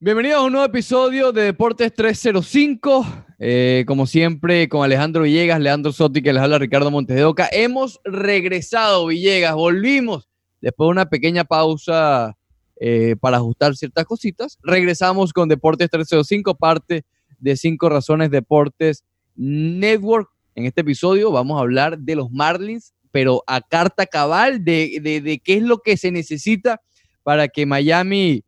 Bienvenidos a un nuevo episodio de Deportes 305. Eh, como siempre, con Alejandro Villegas, Leandro Sotti, que les habla Ricardo Montes de Oca. Hemos regresado, Villegas, volvimos después de una pequeña pausa eh, para ajustar ciertas cositas. Regresamos con Deportes 305, parte de Cinco Razones Deportes Network. En este episodio vamos a hablar de los Marlins, pero a carta cabal de, de, de qué es lo que se necesita para que Miami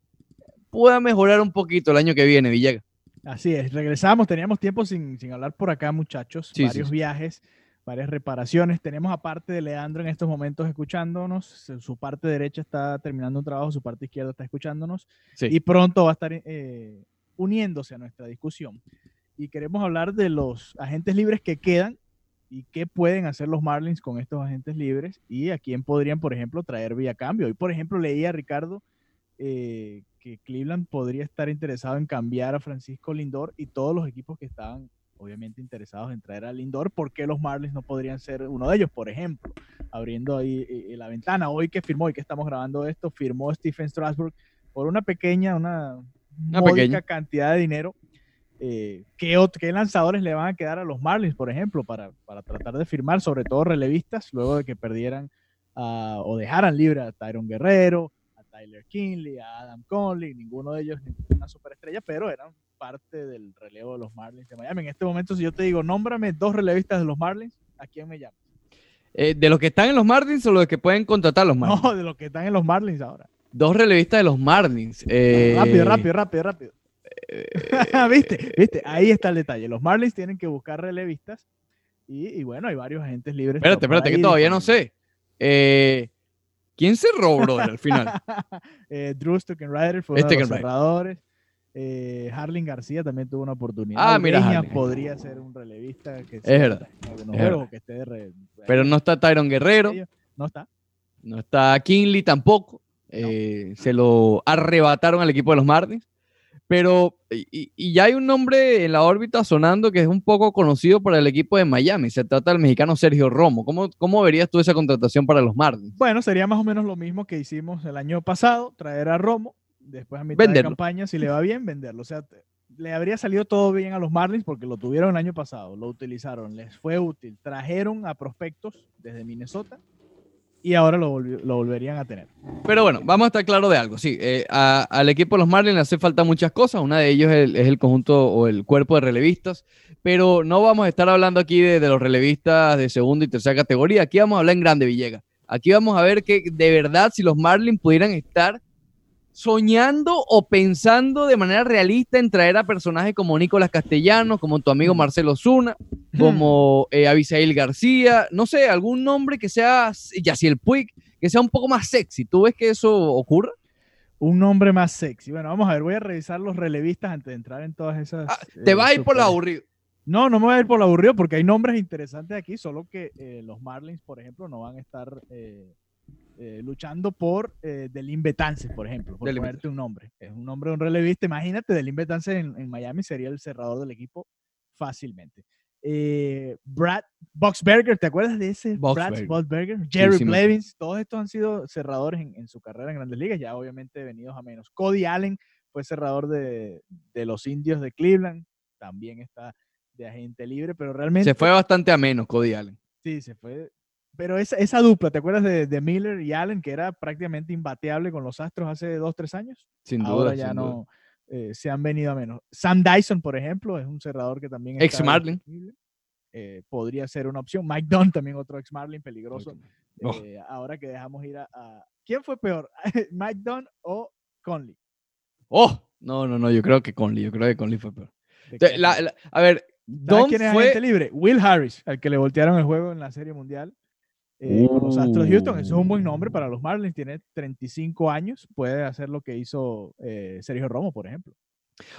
pueda mejorar un poquito el año que viene, Villegas. Así es, regresamos, teníamos tiempo sin, sin hablar por acá, muchachos, Sí, varios sí, viajes, varias reparaciones. Tenemos aparte de Leandro en estos momentos escuchándonos, su parte derecha está terminando un trabajo, su parte izquierda está escuchándonos Sí. y pronto va a estar eh, uniéndose a nuestra discusión. Y queremos hablar de los agentes libres que quedan y qué pueden hacer los Marlins con estos agentes libres y a quién podrían, por ejemplo, traer vía cambio. Hoy, por ejemplo, leía Ricardo eh, que Cleveland podría estar interesado en cambiar a Francisco Lindor y todos los equipos que estaban obviamente interesados en traer a Lindor, ¿por qué los Marlins no podrían ser uno de ellos? Por ejemplo, abriendo ahí eh, la ventana, hoy que firmó, hoy que estamos grabando esto, firmó Stephen Strasburg por una pequeña, una, Una pequeña. cantidad de dinero. Eh, ¿qué, lanzadores le van a quedar a los Marlins, por ejemplo, para, para tratar de firmar, sobre todo relevistas, luego de que perdieran a- o dejaran libre a Tyron Guerrero, Tyler Kinley, a Adam Conley, ninguno de ellos ninguna superestrella, pero eran parte del relevo de los Marlins de Miami. En este momento, si yo te digo, nómbrame dos relevistas de los Marlins, ¿a quién me llamas? Eh, ¿De los que están en los Marlins o los que pueden contratar los Marlins? No, de los que están en los Marlins ahora. Dos relevistas de los Marlins. Eh, rápido, rápido, rápido, rápido. eh, ¿Viste? ¿Viste? Ahí está el detalle. Los Marlins tienen que buscar relevistas y, y bueno, hay varios agentes libres. espérate, espérate, que todavía no sé. Eh, ¿Quién cerró, brother, al final? eh, Drew Stockenrider fue uno de los cerradores. Eh, Harling García también tuvo una oportunidad. Ah, mira, Harling. podría ser un relevista que Es verdad, es que esté de re- Pero no está Tyron Guerrero, No está. no está Kinley tampoco. Eh, se lo arrebataron al equipo de los Marlins. Pero, y, y ya hay un nombre en la órbita sonando que es un poco conocido para el equipo de Miami. Se trata del mexicano Sergio Romo. ¿Cómo, cómo verías tú esa contratación para los Marlins? Bueno, sería más o menos lo mismo que hicimos el año pasado, traer a Romo, después a mitad Venderlo. de campaña, si le va bien, venderlo. O sea, te- le habría salido todo bien a los Marlins porque lo tuvieron el año pasado, lo utilizaron, les fue útil, trajeron a prospectos desde Minnesota y ahora lo, lo volverían a tener. Pero bueno, vamos a estar claro de algo. Sí, eh, a- al equipo de los Marlins le hace falta muchas cosas. Una de ellos es el, es el conjunto o el cuerpo de relevistas. Pero no vamos a estar hablando aquí de, de los relevistas de segunda y tercera categoría. Aquí vamos a hablar en grande, Villegas. Aquí vamos a ver que de verdad si los Marlins pudieran estar soñando o pensando de manera realista en traer a personajes como Nicolás Castellanos, como tu amigo Marcelo Zuna, como eh, Abisail García, no sé, algún nombre que sea Yaciel Puig, que sea un poco más sexy. ¿Tú ves que eso ocurra? Un nombre más sexy. Bueno, vamos a ver, voy a revisar los relevistas antes de entrar en todas esas. Ah, te eh, vas a ir por lo aburrido. No, no me voy a ir por lo aburrido porque hay nombres interesantes aquí, solo que eh, los Marlins, por ejemplo, no van a estar eh, eh, luchando por eh, Delin Betances, por ejemplo, por Delin ponerte un nombre. Es un nombre de un relevista. Imagínate, Delin Betances en, en Miami sería el cerrador del equipo fácilmente. Eh, Brad Boxberger, ¿te acuerdas de ese? Brad Boxberger. Jerry sí Blevins, todos estos han sido cerradores en, en su carrera en Grandes Ligas, ya obviamente venidos a menos. Cody Allen fue cerrador de, de los indios de Cleveland, también está de agente libre, pero realmente Se fue bastante a menos, Cody Allen. sí, se fue. Pero esa, esa dupla, ¿te acuerdas de, de Miller y Allen, que era prácticamente imbateable con los Astros hace dos, tres años? Sin duda. Ahora ya sin duda. no eh, se han venido a menos. Sam Dyson, por ejemplo, es un cerrador que también Ex Marlin. Eh, podría ser una opción. Mike Dunn, también otro ex Marlin peligroso. Oh. Eh, ahora que dejamos ir a, a- ¿Quién fue peor? ¿Mike Dunn o Conley? Oh, no, no, no, yo creo que Conley, yo creo que Conley fue peor. A ver, ¿Sabes Don quién es fue... libre? Will Harris, al que le voltearon el juego en la Serie Mundial eh, con los Astros de Houston. Eso es un buen nombre para los Marlins. Tiene 35 años. Puede hacer lo que hizo eh, Sergio Romo, por ejemplo.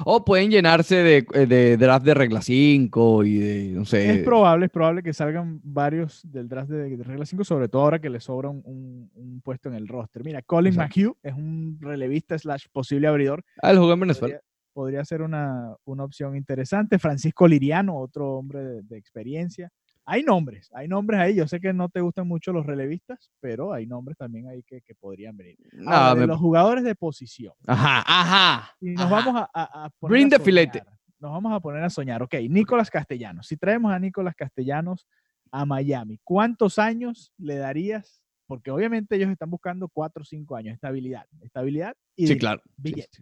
O pueden llenarse de, eh, de draft de regla 5 y de, no sé. Es probable, es probable que salgan varios del draft de, de regla 5, sobre todo ahora que le sobra un, un- un puesto en el roster. Mira, Colin Exacto. McHugh es un relevista slash posible abridor. Ah, él jugó en Venezuela. Podría, podría ser una, una opción interesante. Francisco Liriano, otro hombre de, de experiencia. Hay nombres, hay nombres ahí. Yo sé que no te gustan mucho los relevistas, pero hay nombres también ahí que, que podrían venir. No, Ahora, de me- los jugadores de posición. Ajá, ajá. Y nos ajá. vamos a, a- a poner Bring a the filete. Nos vamos a poner a soñar. Ok, Nicolás Castellanos. Si traemos a Nicolás Castellanos a Miami, ¿cuántos años le darías? Porque obviamente ellos están buscando cuatro o cinco años. Estabilidad. Estabilidad y Sí, claro. Sí, billete.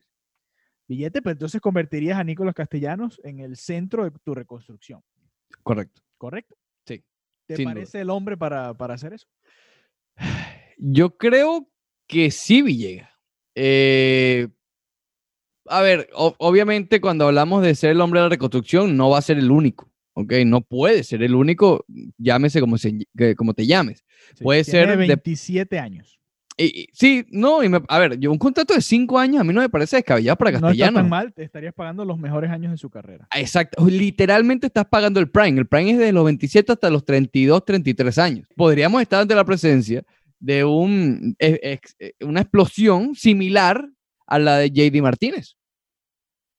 Billete, pero entonces convertirías a Nicolás Castellanos en el centro de tu reconstrucción. Correcto. ¿Correcto? ¿Te sin duda. parece el hombre para, para hacer eso? Yo creo que sí, Villegas. Eh, a ver, o- obviamente cuando hablamos de ser el hombre de la reconstrucción, no va a ser el único, ¿ok? No puede ser el único, llámese como, se- como te llames. Sí, Puede tiene ser de- 27 años. Y- y- sí, no, y me- a ver, yo un contrato de cinco años a mí no me parece descabellado para No está tan mal, te estarías pagando los mejores años de su carrera. Exacto, literalmente estás pagando el prime. El prime es de los 27 hasta los 32, 33 años. Podríamos estar ante la presencia de un, ex- eh, una explosión similar a la de JD Martínez.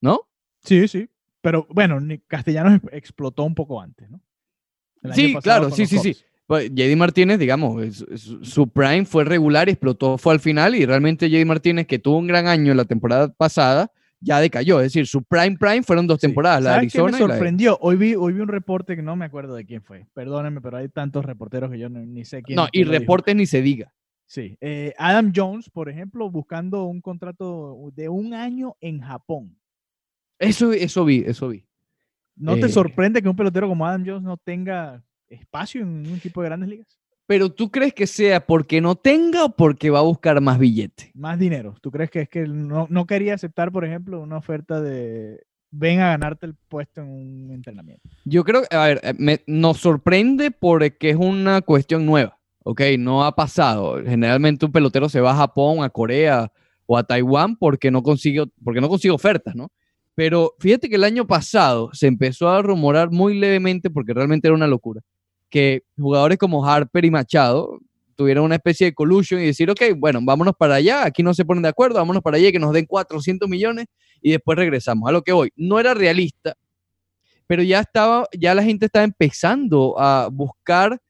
¿No? Sí, sí. Pero bueno, Castellanos ex- explotó un poco antes, ¿no? El Sí, claro, sí, sí, sí. JD Martínez, digamos, su prime fue regular y explotó, fue al final. Y realmente JD Martínez, que tuvo un gran año en la temporada pasada, ya decayó. Es decir, su prime prime fueron dos Sí. temporadas, la de ¿Sabes qué me Arizona y la de- sorprendió? Hoy vi, hoy vi un reporte que no me acuerdo de quién fue. Perdónenme, pero hay tantos reporteros que yo no- ni sé quién. No, y quién reportes ni se diga. Sí. eh, Adam Jones, por ejemplo, buscando un contrato de un año en Japón. Eso, eso vi, eso vi. ¿No te Eh. sorprende que un pelotero como Adam Jones no tenga espacio en un equipo de grandes ligas? Pero tú crees que sea porque no tenga o porque va a buscar más billete? Más dinero. ¿Tú crees que es que no, no quería aceptar, por ejemplo, una oferta de ven a ganarte el puesto en un entrenamiento? Yo creo, a ver, eh, me- nos sorprende porque es una cuestión nueva, ¿ok? No ha pasado. Generalmente un pelotero se va a Japón, a Corea o a Taiwán porque no consigue, porque no consigue ofertas, ¿no? Pero fíjate que el año pasado se empezó a rumorar muy levemente, porque realmente era una locura, que jugadores como Harper y Machado tuvieron una especie de collusion y decir, ok, bueno, vámonos para allá, aquí no se ponen de acuerdo, vámonos para allá y que nos den 400 millones y después regresamos. A lo que voy, no era realista, pero ya estaba, ya la gente estaba empezando a buscar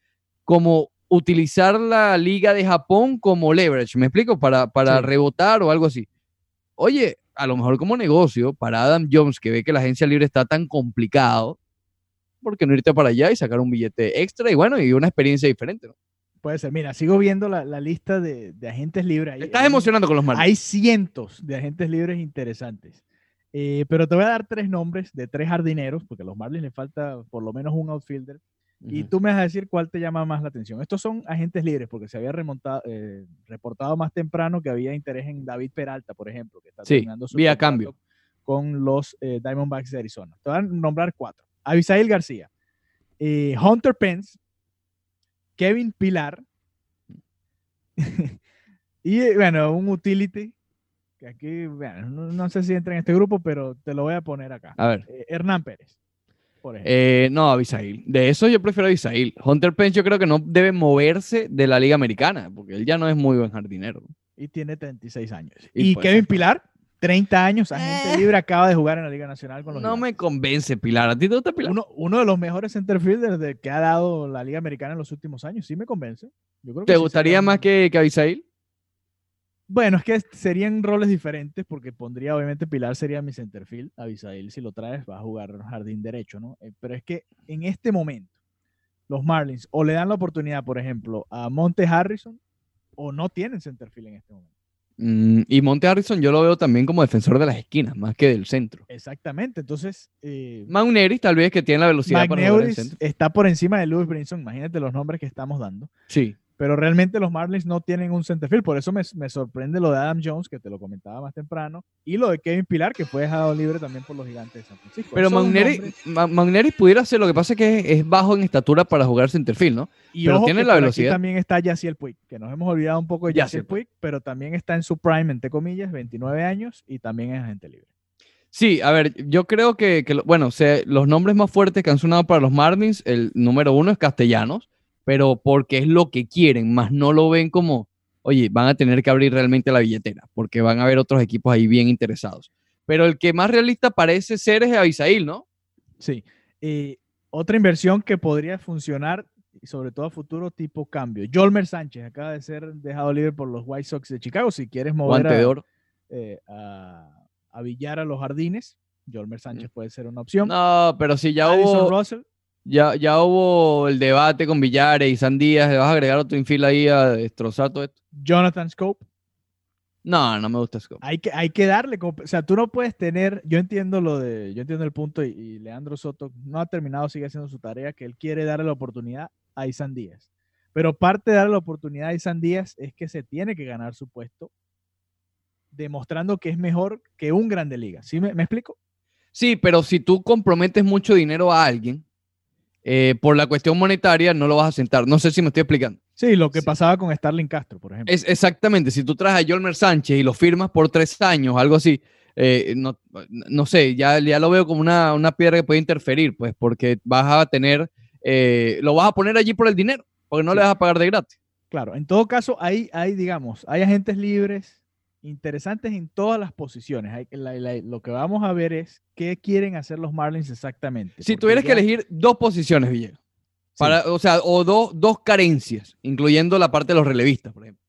como utilizar la liga de Japón como leverage, ¿me explico? Para, para Sí. rebotar o algo así. Oye, a lo mejor como negocio, para Adam Jones, que ve que la agencia libre está tan complicado, ¿por qué no irte para allá y sacar un billete extra y bueno, y una experiencia diferente? ¿no? Puede ser. Mira, sigo viendo la, la lista de, de agentes libres. Te estás Hay- emocionando con los Marlins. Hay cientos de agentes libres interesantes. Eh, pero te voy a dar tres nombres de tres jardineros, porque a los Marlins le falta por lo menos un outfielder. Y Ujú. tú me vas a decir cuál te llama más la atención. Estos son agentes libres, porque se había remontado, eh, reportado más temprano que había interés en David Peralta, por ejemplo, que está Sí, terminando su vía cambio. con los eh, Diamondbacks de Arizona. Te van a nombrar cuatro. Abisail García, eh, Hunter Pence, Kevin Pilar y bueno, un utility que aquí, bueno, no, no sé si entra en este grupo, pero te lo voy a poner acá. A ver. Eh, Hernán Pérez, por ejemplo. Eh, no, Abisail. De eso yo prefiero a Abisail. Hunter Pence yo creo que no debe moverse de la liga americana, porque él ya no es muy buen jardinero. y tiene 36 años. Y Y, pues, Kevin. Pilar, 30 años, agente Eh. libre, acaba de jugar en la Liga Nacional con los No me convence Pilar. ¿A ti te gusta Pilar? uno, uno de los mejores centerfielders de, que ha dado la Liga Americana en los últimos años. Sí me convence. Yo creo que ¿Te sí gustaría más que, que Abisail? Bueno, es que serían roles diferentes porque pondría, obviamente, Pilar sería mi centerfield. Abisail, si lo traes, va a jugar jardín derecho, ¿no? Eh, Pero es que en este momento, los Marlins o le dan la oportunidad, por ejemplo, a Monte Harrison o no tienen centerfield en este momento. Mm, y Monte Harrison yo lo veo también como defensor de las esquinas, más que del centro. Exactamente. Entonces, eh, Magneris tal vez que tiene la velocidad para jugar el centro. está por encima de Lewis Brinson. Imagínate los nombres que estamos dando. Sí. Pero realmente los Marlins no tienen un centerfield. Por eso me, me sorprende lo de Adam Jones, que te lo comentaba más temprano. Y lo de Kevin Pilar, que fue dejado libre también por los gigantes de San Francisco. Pero Magneris, nombres. Pudiera ser, lo que pasa es que es, bajo en estatura para jugar centerfield, ¿no? Y pero tiene la por aquí velocidad. también está Yaciel Puig, que nos hemos olvidado un poco de Yaciel Puig, pero también está en su prime, entre comillas, 29 años y también es agente libre. Sí, a ver, yo creo que, que bueno, o sea, los nombres más fuertes que han sonado para los Marlins, el número uno es Castellanos, pero porque es lo que quieren, más no lo ven como, oye, van a tener que abrir realmente la billetera, porque van a haber otros equipos ahí bien interesados. Pero el que más realista parece ser es Abisail, ¿no? Sí. Eh, Otra inversión que podría funcionar, y sobre todo a futuro, tipo cambio. Jolmer Sánchez acaba de ser dejado libre por los White Sox de Chicago. Si quieres mover de a, oro. eh, a, a Villar a los jardines, Jolmer Sánchez puede ser una opción. No, pero si ya Addison hubo, Russell, ya, ya hubo el debate con Villares y Sandías, ¿le vas a agregar otro infil ahí a destrozar todo esto? Jonathan Scope. No, no me gusta Scope. Hay que, hay que darle, o sea, tú no puedes tener, yo entiendo lo de, yo entiendo el punto y, y Leandro Soto no ha terminado, sigue haciendo su tarea, que él quiere darle la oportunidad a Isan Díaz. Pero parte de darle la oportunidad a Isan Díaz es que se tiene que ganar su puesto, demostrando que es mejor que un grande liga. ¿Sí me, me explico? Sí, pero si tú comprometes mucho dinero a alguien, eh, por la cuestión monetaria no lo vas a sentar. No sé si me estoy explicando. Sí, lo que Sí. pasaba con Starling Castro, por ejemplo. Es exactamente, si tú traes a Yolmer Sánchez y lo firmas por tres años, algo así, eh, no, no sé, ya, ya lo veo como una, una piedra que puede interferir, pues, porque vas a tener, eh, lo vas a poner allí por el dinero, porque no Sí. le vas a pagar de gratis. Claro, en todo caso, hay, hay, digamos, hay agentes libres interesantes en todas las posiciones. Hay, la- la- lo que vamos a ver es qué quieren hacer los Marlins exactamente. Si tuvieras que elegir dos posiciones, Villegas, sí, o sea, o dos, dos carencias, incluyendo la parte de los relevistas, por ejemplo.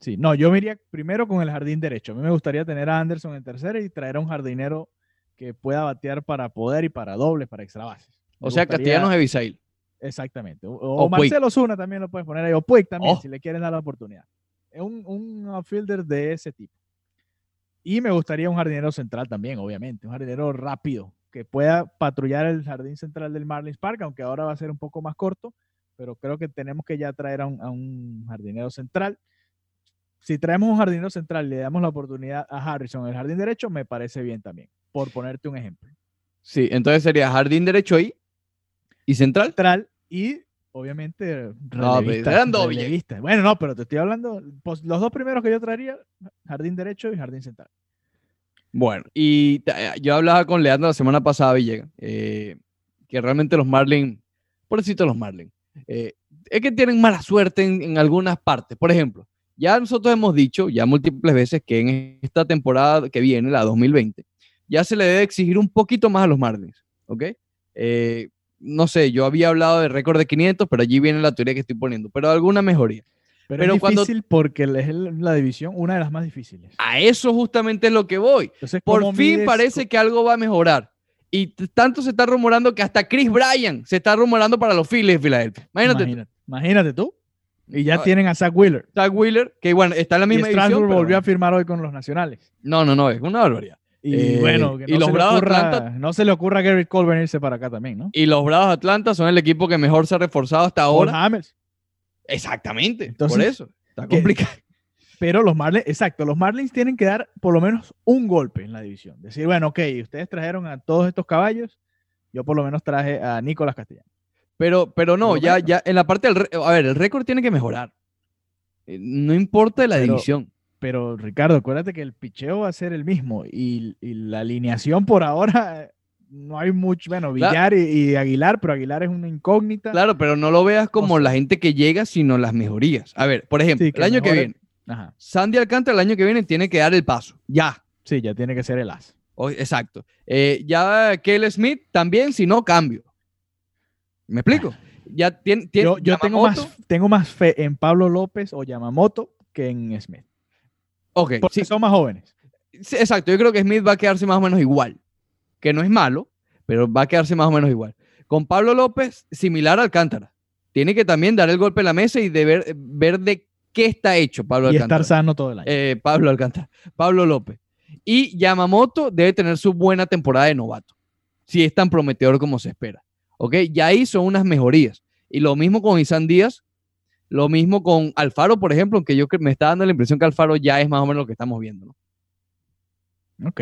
sí, no, yo me iría primero con el jardín derecho. A mí me gustaría tener a Anderson en tercera y traer a un jardinero que pueda batear para poder y para dobles, para extra bases. Me O sea, gustaría- Castellanos Evisail. Exactamente. O, O o Puig. Marcelo Zuna también lo puedes poner ahí. O Puig también, Oh. si le quieren dar la oportunidad. Un, un outfielder de ese tipo. Y me gustaría un jardinero central también, obviamente. Un jardinero rápido que pueda patrullar el jardín central del Marlins Park, aunque ahora va a ser un poco más corto. Pero creo que tenemos que ya traer a un, a un jardinero central. Si traemos un jardinero central y le damos la oportunidad a Harrison en el jardín derecho, me parece bien también. Por ponerte un ejemplo. Sí, entonces sería jardín derecho ahí y central. central y obviamente No, relevista. Bueno, no, pero te estoy hablando, pues, los dos primeros que yo traería, jardín derecho y jardín central. Bueno, y ta- yo hablaba con Leandro la semana pasada, Villegas, eh, que realmente los Marlins, pobrecito los Marlins, eh, es que tienen mala suerte en, en algunas partes. Por ejemplo, ya nosotros hemos dicho ya múltiples veces que en esta temporada que viene, la 2020, ya se le debe exigir un poquito más a los Marlins, ¿ok? Eh, no sé, yo había hablado de récord de 500, pero allí viene la teoría que estoy poniendo, pero alguna mejoría. Pero, Pero es cuando- difícil porque es la división una de las más difíciles. A eso justamente es lo que voy. Entonces, Por ¿cómo fin mides parece que algo va a mejorar. Y tanto se está rumorando que hasta Chris Bryan se está rumorando para los Phillies de Filadelfia. Imagínate, tú. Imagínate, imagínate tú. Y ya tienen a Zach Wheeler. Zach Wheeler, que bueno, está en la Y misma Strasburg división. pero- volvió a firmar hoy con los nacionales. No, no, no, es una barbaridad. Y Eh, bueno, que y no, los se Bravos ocurra, Atlanta- no se le ocurra a Gary Cole venirse para acá también, ¿no? Y los Bravos Atlanta son el equipo que mejor se ha reforzado hasta ahora. Hamels. Exactamente, por eso. Está ¿qué- complicado. Pero los Marlins, exacto, los Marlins tienen que dar por lo menos un golpe en la división. Decir, bueno, ok, ustedes trajeron a todos estos caballos, yo por lo menos traje a Nicolás Castellanos. Pero, pero no, ya, ya en la parte del... A ver, el récord tiene que mejorar. Eh, No importa la Pero- división. Pero Ricardo, acuérdate que el picheo va a ser el mismo y, y la alineación por ahora eh, no hay mucho, bueno, Claro. Villar y, y Aguilar, pero Aguilar es una incógnita. Claro, pero no lo veas como sea- la gente que llega, sino las mejorías. A ver, por ejemplo, Sí, el año que viene, Ajá. Sandy Alcántara el año que viene tiene que dar el paso. Ya. Sí, ya tiene que ser el as. O- exacto. Eh, ya Kelly Smith también, si no, cambio. ¿Me explico? Ya tiene, tiene Yo, yo tengo, más, tengo más fe en Pablo López o Yamamoto que en Smith. Ok, Porque sí, son más jóvenes. sí, exacto. Yo creo que Smith va a quedarse más o menos igual. Que no es malo, pero va a quedarse más o menos igual. Con Pablo López, similar a Alcántara. Tiene que también dar el golpe en la mesa y de ver, ver de qué está hecho Pablo Y Alcántara. estar sano todo el año. Eh, Pablo Alcántara, Pablo López. Y Yamamoto debe tener su buena temporada de novato, si es tan prometedor como se espera. ¿Ok? Ya ahí son unas mejorías. Y lo mismo con Isan Díaz, lo mismo con Alfaro, por ejemplo, aunque yo me está dando la impresión que Alfaro ya es más o menos lo que estamos viendo. ¿no? ok.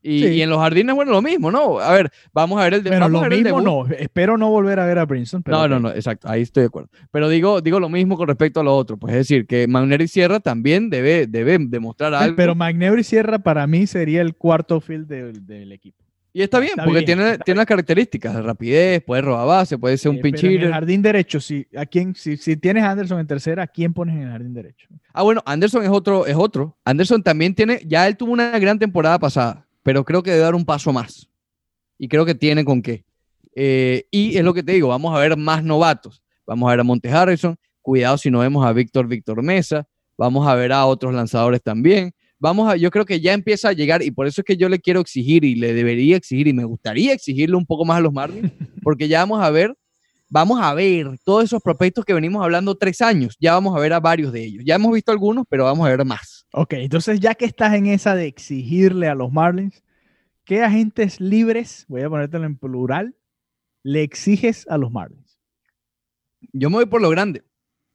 Y, Sí. y en los jardines, bueno, lo mismo, ¿no? A ver, vamos a ver el, de, vamos lo mismo debut. no. Espero no volver a ver a Brinson. Pero No, no, no, exacto, ahí estoy de acuerdo. Pero digo, digo lo mismo con respecto a lo otro. Pues es decir, que Magnero y Sierra también debe, debe demostrar algo. Pero McNeil y Sierra para mí sería el cuarto field del, del equipo. Y está bien, Está porque bien, tiene, tiene las características de rapidez, puede robar base, puede ser un Eh, pinch pero en el jardín derecho, si, a quién, si, si tienes a Anderson en tercera, ¿a quién pones en el jardín derecho? Ah, bueno, Anderson es otro, es otro. Anderson también tiene, ya él tuvo una gran temporada pasada, pero creo que debe dar un paso más. Y creo que tiene con qué. Eh, y es lo que te digo, vamos a ver más novatos. Vamos a ver a Monte Harrison, cuidado si no vemos a Víctor Víctor Mesa, vamos a ver a otros lanzadores también. Vamos a, yo creo que ya empieza a llegar y por eso es que yo le quiero exigir y le debería exigir y me gustaría exigirle un poco más a los Marlins, porque ya vamos a ver, vamos a ver todos esos prospectos que venimos hablando tres años, ya vamos a ver a varios de ellos. Ya hemos visto algunos, pero vamos a ver más. Ok, entonces ya que estás en esa de exigirle a los Marlins, ¿qué agentes libres, voy a ponértelo en plural, le exiges a los Marlins? Yo me voy por lo grande.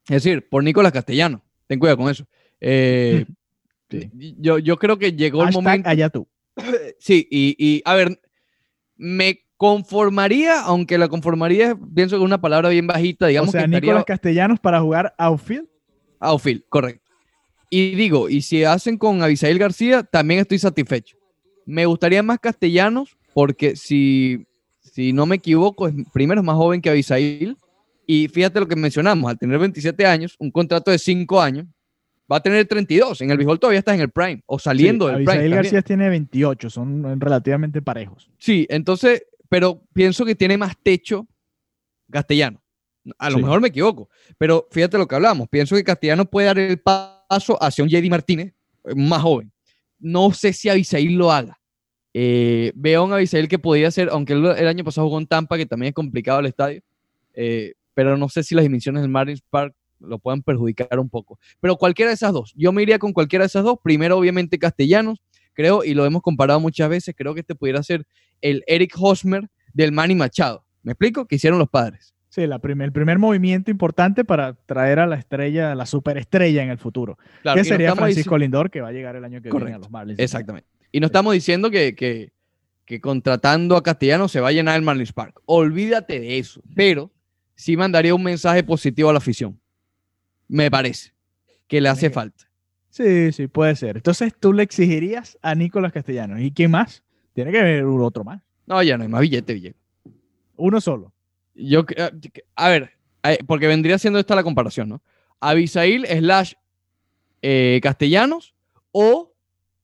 Es decir, por Nicolás Castellano. Ten cuidado con eso. Eh, yo, yo creo que llegó el momento. Allá tú. Sí, y, y, a ver, me conformaría, aunque la conformaría, pienso que es una palabra bien bajita, digamos o sea, que Nicolás estaría Castellanos para jugar outfield. outfield, correcto. Y digo, y si hacen con Abisail García, también estoy satisfecho. Me gustaría más Castellanos, porque si, si no me equivoco, es, primero es más joven que Abisail. Y fíjate lo que mencionamos, al tener 27 años, un contrato de 5 años, va a tener 32. En el béisbol todavía está en el prime, o saliendo del Abisail prime. García tiene 28, son relativamente parejos. Sí, entonces, pero pienso que tiene más techo Castellano. A lo Sí. mejor me equivoco, pero fíjate lo que hablamos. Pienso que Castellano puede dar el paso hacia un JD Martínez eh, más joven. No sé si Abisail lo haga. Eh, veo a un Abisail que podría ser, aunque él el año pasado jugó en Tampa, que también es complicado el estadio, eh, pero no sé si las dimensiones del Marlins Park lo puedan perjudicar un poco. Pero cualquiera de esas dos, yo me iría con cualquiera de esas dos. Primero, obviamente, Castellanos, creo, y lo hemos comparado muchas veces, creo que este pudiera ser el Eric Hosmer del Manny Machado. ¿Me explico? Que hicieron los padres. Sí, la primer, el primer movimiento importante para traer a la estrella, la superestrella en el futuro. Claro, que no sería Francisco Lindor, que va a llegar el año que viene a Correcto. los Marlins. Exactamente. Y no estamos diciendo que, que, que contratando a Castellano se va a llenar el Marlins Park. Olvídate de eso. Pero sí mandaría un mensaje positivo a la afición. Me parece que le hace falta. Sí, sí, puede ser. Entonces tú le exigirías a Nicolás Castellanos. ¿Y quién más? Tiene que haber otro más. No, ya no hay más billete, Villegas. Uno solo. Yo, cre- a ver, eh, porque vendría siendo esta la comparación, ¿no? Abisail slash eh, Castellanos o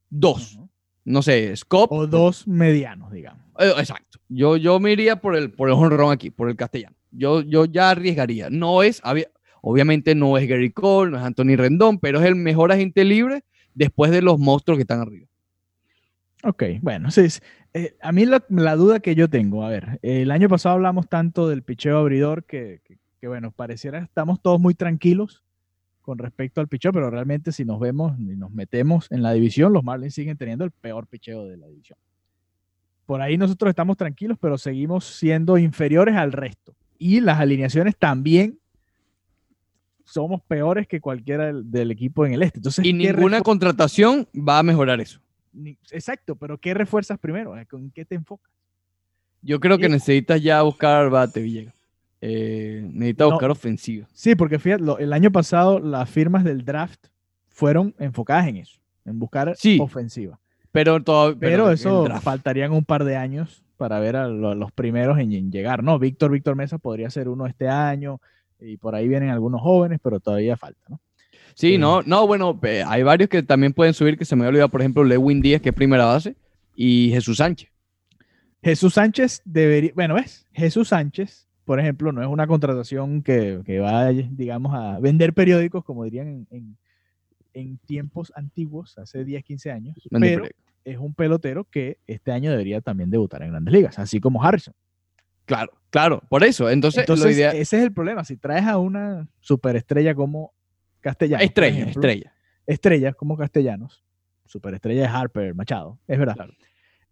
dos. No sé, Scott. O dos medianos, digamos. Eh, exacto. Yo, yo me iría por el, por el honrón aquí, por el castellano. Yo, yo ya arriesgaría. No es, obviamente no es Gary Cole, no es Anthony Rendón, pero es el mejor agente libre después de los monstruos que están arriba. Ok, bueno, sí. Eh, a mí la, duda que yo tengo, a ver, el año pasado hablamos tanto del picheo abridor que, que, que, bueno, pareciera estamos todos muy tranquilos con respecto al picheo, pero realmente si nos vemos y nos metemos en la división, los Marlins siguen teniendo el peor picheo de la división. Por ahí nosotros estamos tranquilos, pero seguimos siendo inferiores al resto. Y las alineaciones también somos peores que cualquiera del, del equipo en el este. Entonces, Y ¿qué ninguna contratación va a mejorar eso. ni- Exacto, pero ¿qué refuerzas primero? ¿Con qué te enfocas? Yo creo que Y- necesitas ya buscar bate, Villegas. Eh, necesitas No. buscar ofensiva. Sí, porque fíjate, lo- el año pasado las firmas del draft fueron enfocadas en eso, en buscar Sí, ofensiva. Pero, todo, Pero, el eso faltarían un par de años para ver a lo- los primeros en, en llegar, ¿no? Víctor, Víctor Mesa podría ser uno este año y por ahí vienen algunos jóvenes, pero todavía falta, ¿no? Sí, Eh, no, no, bueno, eh, hay varios que también pueden subir, que se me olvidado, por ejemplo, Lewin Díaz, que es primera base, y Jesús Sánchez. Jesús Sánchez debería, bueno, ¿ves? Jesús Sánchez, por ejemplo, no es una contratación que, que va, digamos, a vender periódicos, como dirían en, en- en tiempos antiguos, hace 10, 15 años, Vende pero periódico. es un pelotero que este año debería también debutar en grandes ligas, así como Harrison. Claro, claro, por eso. Entonces, Entonces, lo idea- ese es el problema. Si traes a una superestrella como Castellanos, por estrella, ejemplo, estrella. estrellas como Castellanos, superestrella de Harper, Machado, es verdad. Claro.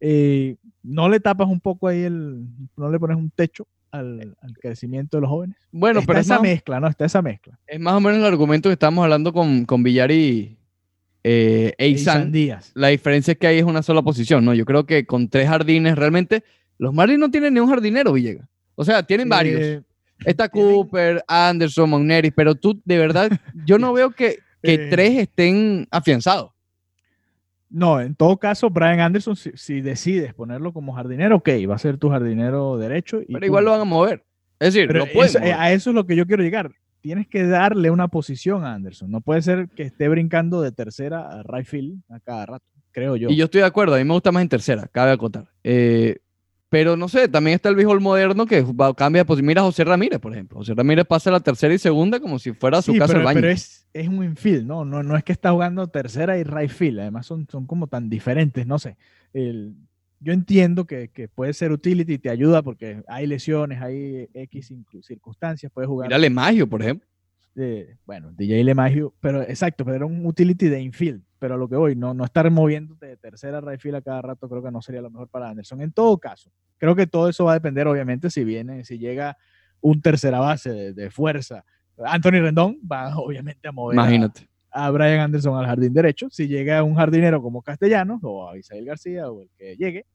Eh, no le tapas un poco ahí el, no le pones un techo al, al crecimiento de los jóvenes. Bueno, está pero es esa más, mezcla, ¿no? Está esa mezcla. es más o menos el argumento que estamos hablando con, con Villar y eh, Eisan Eisan. Díaz. La diferencia es que ahí es una sola posición, ¿no? Yo creo que con tres jardines, realmente, los Marlins no tienen ni un jardinero, Villegas. O sea, tienen varios. Está Cooper, Anderson, Magneri, pero tú, de verdad, yo no veo que, que Eh. tres estén afianzados. no, en todo caso, Brian Anderson, si, si decides ponerlo como jardinero, ok, va a ser tu jardinero derecho. y Pero igual lo van a mover. Es decir, Pero lo pueden eso- eh, mover. a eso es lo que yo quiero llegar. Tienes que darle una posición a Anderson. No puede ser que esté brincando de tercera a right field a cada rato, creo yo. Y yo estoy de acuerdo, a mí me gusta más en tercera, cabe acotar. Eh, Pero no sé, también está el béisbol moderno que va- cambia, pues mira a José Ramírez, por ejemplo. José Ramírez pasa la tercera y segunda como si fuera su Sí, casa pero, al baño. pero es, es un infield, ¿no? ¿no? No es que está jugando tercera y right field. Además son, son como tan diferentes, no sé. El- yo entiendo que, que puede ser utility y te ayuda porque hay lesiones, hay X circunstancias, puedes jugar. Mírale Maggio, por ejemplo. de- bueno, DJ LeMahieu, pero exacto, pero era un utility de infield. Pero a lo que voy, no, no estar moviéndote de tercera a right field a cada rato creo que no sería lo mejor para Anderson. En todo caso, creo que todo eso va a depender, obviamente, si viene, si llega un tercera base de, de fuerza. Anthony Rendón va obviamente a mover a- Imagínate. a Brian Anderson al jardín derecho. Si llega un jardinero como Castellanos o Abisail García o el que llegue,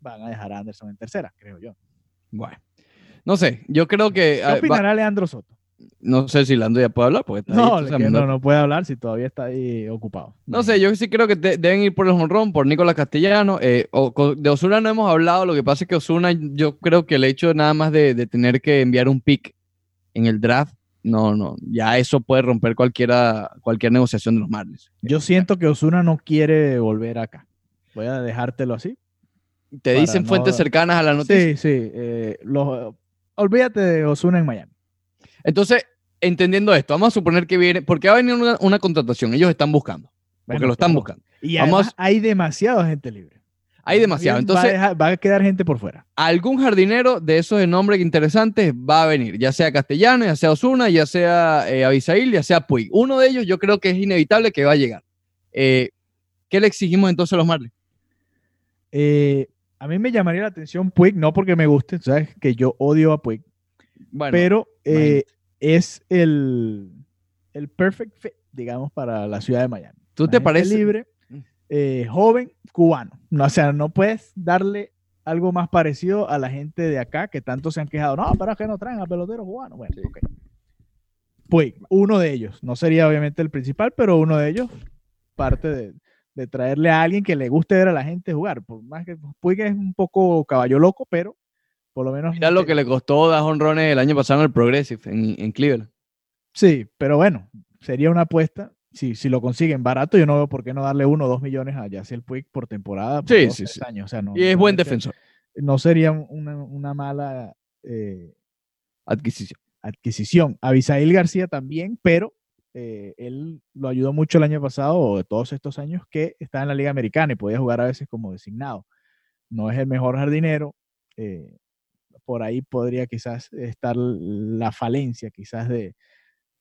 van a dejar a Anderson en tercera, creo yo. Bueno. No sé, yo creo que... ¿Qué ah, va- opinará Leandro Soto? No sé si Lando ya puede hablar, porque está No, que no- no, puede hablar si todavía está ahí ocupado. No sé, yo sí creo que de- deben ir por el honrón, por Nicolás Castellano. eh, o- de Osuna no hemos hablado, lo que pasa es que Osuna, yo creo que el hecho nada más de, de tener que enviar un pick en el draft, no, no, ya eso puede romper cualquiera, cualquier negociación de los Marlins. Yo siento que Osuna no quiere volver acá. Voy a dejártelo así. Te dicen no- fuentes cercanas a la noticia. Sí, sí. eh, los- olvídate de Osuna en Miami. Entonces, entendiendo esto, vamos a suponer que viene, porque va a venir una, una contratación, ellos están buscando, porque Bueno, lo están buscando. Y Vamos- además hay demasiada gente libre. Hay demasiado. Entonces, va a, dejar- va a quedar gente por fuera. algún jardinero de esos de nombres interesantes va a venir, ya sea Castellano, ya sea Osuna, ya sea eh, Abisail, ya sea Puig. Uno de ellos yo creo que es inevitable que va a llegar. Eh, ¿Qué le exigimos entonces a los Marlins? Eh, a mí me llamaría la atención Puig, no porque me guste, sabes que yo odio a Puig, Bueno, pero eh, es el, el perfect fit, digamos, para la ciudad de Miami. ¿tú te parece? libre, eh, joven, cubano. No, o sea, no puedes darle algo más parecido a la gente de acá que tanto se han quejado. No, pero es que no traen a peloteros cubanos. Bueno, Sí. ok. Puig, uno de ellos. No sería obviamente el principal, pero uno de ellos, parte de, de traerle a alguien que le guste ver a la gente jugar. Por más que Puig es un poco caballo loco, pero por lo menos. Mira lo que le costó dar honrones el año pasado en el Progressive, en, en Cleveland. Sí, pero bueno, sería una apuesta. Si, si lo consiguen barato, yo no veo por qué no darle uno o dos millones a Yacel Puig por temporada. por Sí, dos, sí, sí. años. O sea, no- Y es buen defensor. No sería una, una mala eh, Adquisición. adquisición. Abisail García también, pero eh, él lo ayudó mucho el año pasado o de todos estos años que está en la Liga Americana y podía jugar a veces como designado. No es el mejor jardinero. eh, por ahí podría quizás estar la falencia quizás de,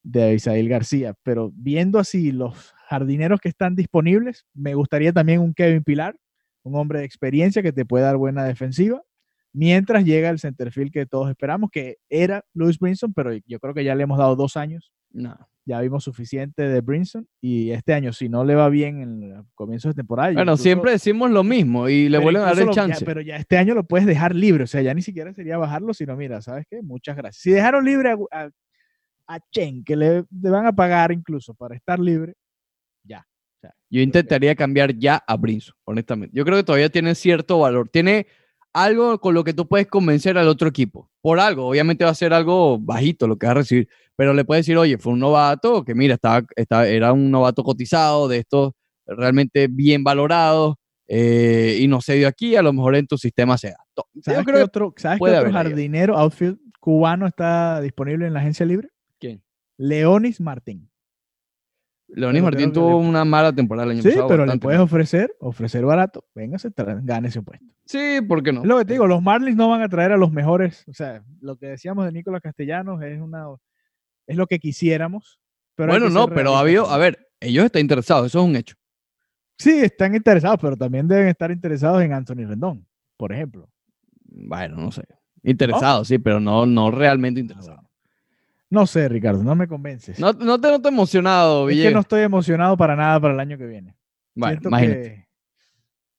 de Abisail García. Pero viendo así los jardineros que están disponibles, me gustaría también un Kevin Pilar, un hombre de experiencia que te puede dar buena defensiva mientras llega el centerfield que todos esperamos, que era Louis Brinson, pero yo creo que ya le hemos dado dos años, No. Ya vimos suficiente de Brinson, y este año, si no le va bien en el comienzo de temporada, Bueno, incluso- siempre decimos lo mismo y le vuelven a dar el lo- ya- chance. pero ya este año lo puedes dejar libre, o sea, ya ni siquiera sería bajarlo, sino mira, ¿sabes qué? Muchas gracias. Si dejaron libre a, a, a Chen, que le, le van a pagar incluso para estar libre, ya. O sea, Yo intentaría cambiar ya a Brinson, honestamente. Yo creo que todavía tiene cierto valor. Tiene algo con lo que tú puedes convencer al otro equipo. Por algo, obviamente va a ser algo bajito lo que va a recibir, pero le puedes decir, oye, fue un novato que mira, estaba, estaba- era un novato cotizado, de estos realmente bien valorados, eh, y no se dio aquí, a lo mejor en tu sistema se da. ¿Sabes Yo qué creo que otro, ¿sabes qué puede otro haber ahí. jardinero, outfield cubano está disponible en la agencia libre? ¿Quién? Leonis Martín. Leonis Martín tuvo una mala temporada el año Sí, pasado. pero le puedes ofrecer, ofrecer barato. Véngase, gane ese puesto. Sí, ¿por qué no? Es lo que te digo, los Marlins no van a traer a los mejores. O sea, lo que decíamos de Nicolás Castellanos es una es lo que quisiéramos. Pero bueno, no, pero ha habido, a ver, ellos están interesados, eso es un hecho. Sí, están interesados, pero también deben estar interesados en Anthony Rendón, por ejemplo. Bueno, no sé. Interesados, sí, pero no, no realmente Ah, interesados. No sé, Ricardo, no me convences. No, no te noto emocionado, es que Villegas. no estoy emocionado para nada para el año que viene. bueno, Siento imagínate. que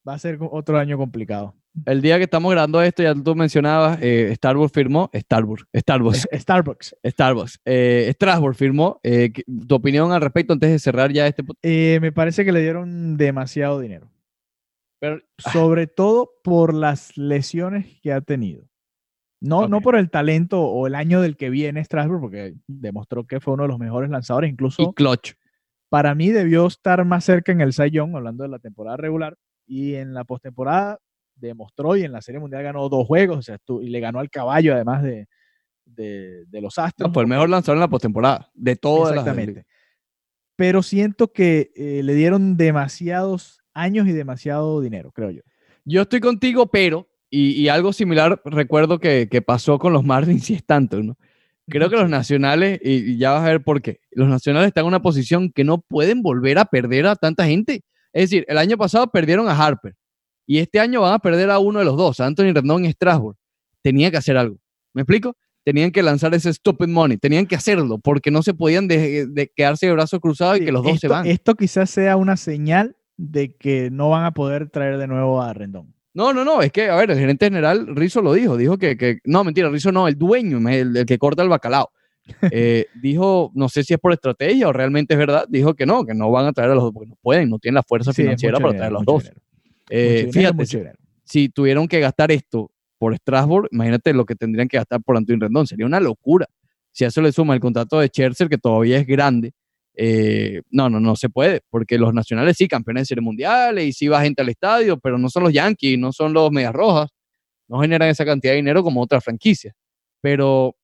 va a ser otro año complicado. El día que estamos grabando esto, ya tú mencionabas, eh, Starbucks firmó, Starbucks, Starbucks, Starbucks. Starbucks, eh, Strasbourg firmó. eh, ¿qué- tu opinión al respecto antes de cerrar ya este... Eh, me parece que le dieron demasiado dinero. Pero, ah, sobre todo por las lesiones que ha tenido. No, no por el talento o el año del que viene Strasbourg, porque demostró que fue uno de los mejores lanzadores. Incluso y Clutch. para mí debió estar más cerca en el Young, hablando de la temporada regular. Y en la postemporada demostró y en la Serie Mundial ganó dos juegos, o sea, y le ganó al caballo además de, de, los Astros. No, fue el mejor lanzador en la postemporada, de todas Exactamente. Pero siento que eh, le dieron demasiados años y demasiado dinero, creo yo. Yo estoy contigo, pero, y, algo similar recuerdo que, pasó con los Marlins y es tanto, ¿no? Creo que los nacionales, y, ya vas a ver por qué, los nacionales están en una posición que no pueden volver a perder a tanta gente. Es decir, el año pasado perdieron a Harper y este año van a perder a uno de los dos, a Anthony Rendón y Strasbourg. Tenía que hacer algo. ¿Me explico? Tenían que lanzar ese stupid money, tenían que hacerlo porque no se podían de, quedarse de brazos cruzados y que los dos se van. Esto quizás sea una señal de que no van a poder traer de nuevo a Rendón. No, no, no, es que, a ver, el gerente general Rizzo lo dijo, dijo que, no, mentira, Rizzo no, el dueño, el, que corta el bacalao. Eh, dijo, no sé si es por estrategia o realmente es verdad, dijo que no, que no van a traer a los dos, porque no pueden, no tienen la fuerza financiera para traer a los dos. Eh, fíjate, si, tuvieron que gastar esto por Strasbourg, imagínate lo que tendrían que gastar por Antonio Rendón, sería una locura. Si a eso le suma el contrato de Scherzer, que todavía es grande, eh, no, no, no se puede, porque los nacionales sí, campeones de serie mundiales y sí va gente al estadio, pero no son los Yankees, no son los Medias Rojas, no generan esa cantidad de dinero como otras franquicias. Pero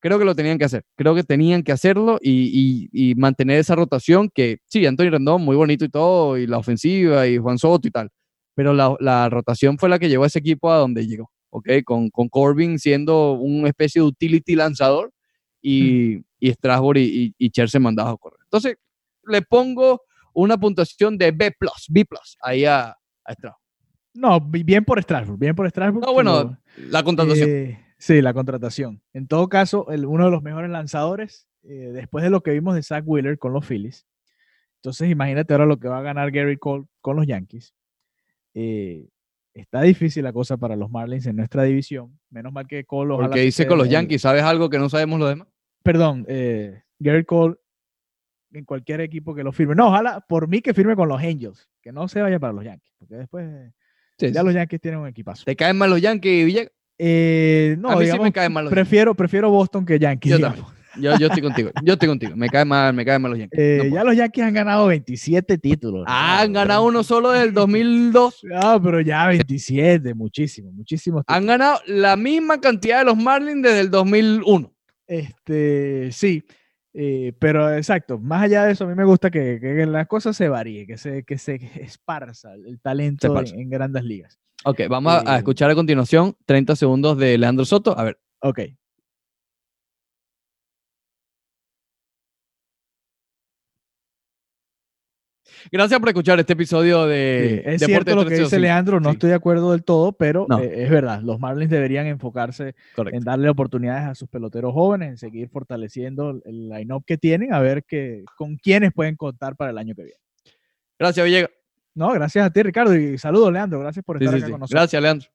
creo que lo tenían que hacer, creo que tenían que hacerlo y, mantener esa rotación que sí, Antonio Rendón, muy bonito y todo, y la ofensiva y Juan Soto y tal, pero la, rotación fue la que llevó a ese equipo a donde llegó, ¿ok? Con, con Corbin siendo una especie de utility lanzador y, mm. y Strasbourg y, y, Cher mandados a correr. Entonces, le pongo una puntuación de B+, B+, ahí a, a Strasbourg. No, bien por Strasbourg, bien por Strasbourg. No, bueno, la contratación. Eh, sí, la contratación. En todo caso, el, uno de los mejores lanzadores, eh, después de lo que vimos de Zach Wheeler con los Phillies. Entonces, imagínate ahora lo que va a ganar Gary Cole con los Yankees. Eh, está difícil la cosa para los Marlins en nuestra división. Menos mal que Cole. Porque dice con los Yankees, ¿sabes algo que no sabemos los demás? Perdón, Gary Cole en cualquier equipo que lo firme. No, ojalá por mí que firme con los Angels, que no se vaya para los Yankees, porque después ya los Yankees tienen un equipazo. ¿Te caen mal los Yankees, Villegas? Eh, no, a mí sí me caen mal los prefiero, prefiero Boston que Yankees. Yo, yo, estoy contigo, yo estoy contigo. Me caen mal, me caen mal los Yankees. Eh, ya los Yankees han ganado 27 títulos. Ah, han ganado uno solo del 2002. No, pero ya 27, muchísimo, muchísimos. Han ganado la misma cantidad de los Marlins desde el 2001. Este, sí. Eh, pero exacto, más allá de eso, a mí me gusta que, que las cosas se varíen, que se, que se esparza el talento en, grandes ligas. Ok, vamos a eh, escuchar a continuación 30 segundos de Leandro Soto. A ver. Ok. Gracias por escuchar este episodio de Es cierto lo que dice Leandro, no estoy de acuerdo del todo, pero eh, es verdad, los Marlins deberían enfocarse en darle oportunidades a sus peloteros jóvenes, en seguir fortaleciendo el line-up que tienen, a ver que, con quiénes pueden contar para el año que viene. Gracias, Villegas. No, gracias a ti, Ricardo, y saludos, Leandro. Gracias por estar acá con nosotros. Gracias, Leandro.